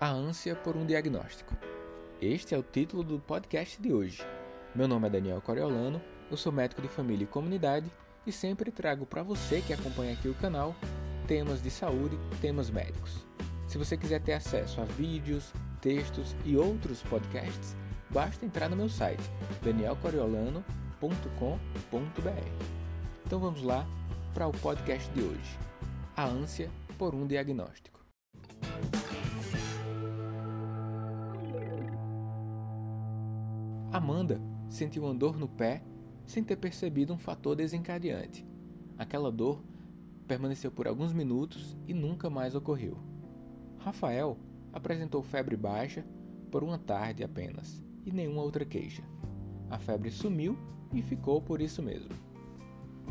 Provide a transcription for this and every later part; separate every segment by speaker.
Speaker 1: A ânsia por um diagnóstico. Este é o título do podcast de hoje. Meu nome é Daniel Coriolano, eu sou médico de família e comunidade e sempre trago para você que acompanha aqui o canal temas de saúde, temas médicos. Se você quiser ter acesso a vídeos, textos e outros podcasts, basta entrar no meu site danielcoriolano.com.br. Então vamos lá para o podcast de hoje. A ânsia por um diagnóstico. Amanda sentiu uma dor no pé sem ter percebido um fator desencadeante. Aquela dor permaneceu por alguns minutos e nunca mais ocorreu. Rafael apresentou febre baixa por uma tarde apenas e nenhuma outra queixa. A febre sumiu e ficou por isso mesmo.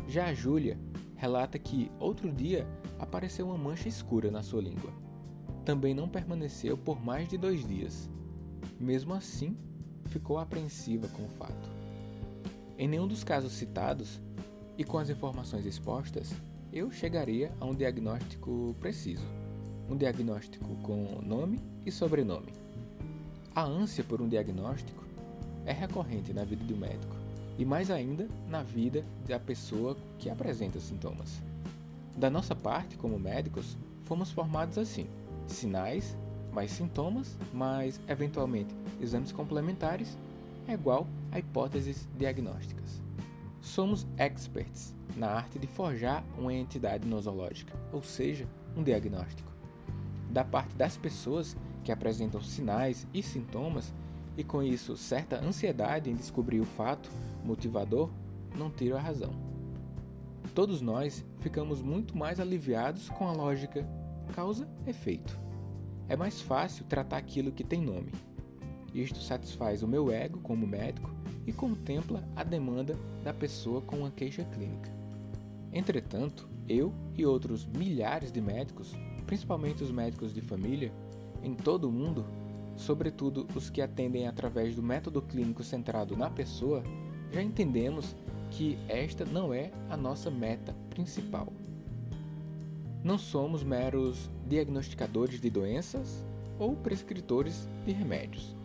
Speaker 1: Já a Júlia relata que outro dia apareceu uma mancha escura na sua língua. Também não permaneceu por mais de dois dias. Mesmo assim, ficou apreensiva com o fato. Em nenhum dos casos citados, e com as informações expostas, eu chegaria a um diagnóstico preciso, um diagnóstico com nome e sobrenome. A ânsia por um diagnóstico é recorrente na vida do médico e mais ainda na vida da pessoa que apresenta sintomas. Da nossa parte, como médicos, fomos formados assim: sinais mais sintomas, mais eventualmente exames complementares, é igual a hipóteses diagnósticas. Somos experts na arte de forjar uma entidade nosológica, ou seja, um diagnóstico. Da parte das pessoas que apresentam sinais e sintomas e com isso certa ansiedade em descobrir o fato motivador, não tiro a razão. Todos nós ficamos muito mais aliviados com a lógica causa-efeito. É mais fácil tratar aquilo que tem nome. Isto satisfaz o meu ego como médico e contempla a demanda da pessoa com uma queixa clínica. Entretanto, eu e outros milhares de médicos, principalmente os médicos de família, em todo o mundo, sobretudo os que atendem através do método clínico centrado na pessoa, já entendemos que esta não é a nossa meta principal. Não somos meros diagnosticadores de doenças ou prescritores de remédios.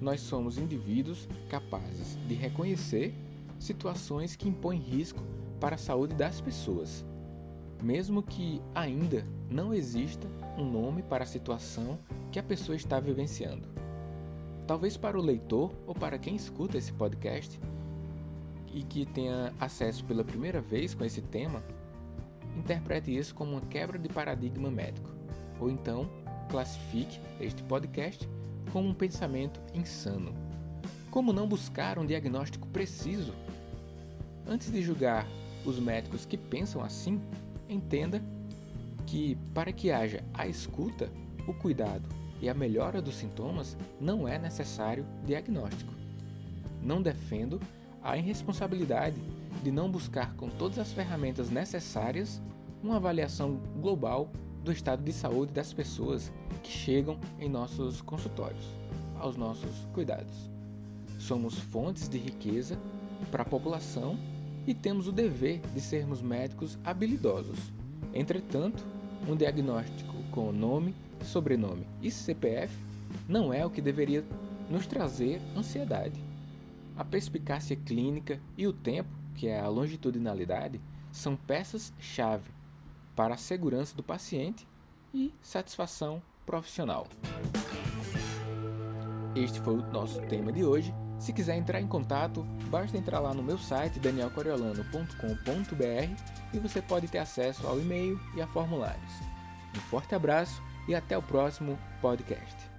Speaker 1: Nós somos indivíduos capazes de reconhecer situações que impõem risco para a saúde das pessoas, mesmo que ainda não exista um nome para a situação que a pessoa está vivenciando. Talvez para o leitor ou para quem escuta esse podcast e que tenha acesso pela primeira vez com esse tema, interprete isso como uma quebra de paradigma médico, ou então classifique este podcast como um pensamento insano. Como não buscar um diagnóstico preciso? Antes de julgar os médicos que pensam assim, entenda que para que haja a escuta, o cuidado e a melhora dos sintomas, não é necessário diagnóstico. Não defendo a irresponsabilidade de não buscar com todas as ferramentas necessárias uma avaliação global do estado de saúde das pessoas que chegam em nossos consultórios, aos nossos cuidados. Somos fontes de riqueza para a população e temos o dever de sermos médicos habilidosos. Entretanto, um diagnóstico com nome, sobrenome e CPF não é o que deveria nos trazer ansiedade. A perspicácia clínica e o tempo que é a longitudinalidade, são peças-chave para a segurança do paciente e satisfação profissional. Este foi o nosso tema de hoje. Se quiser entrar em contato, basta entrar lá no meu site danielcoriolano.com.br e você pode ter acesso ao e-mail e a formulários. Um forte abraço e até o próximo podcast.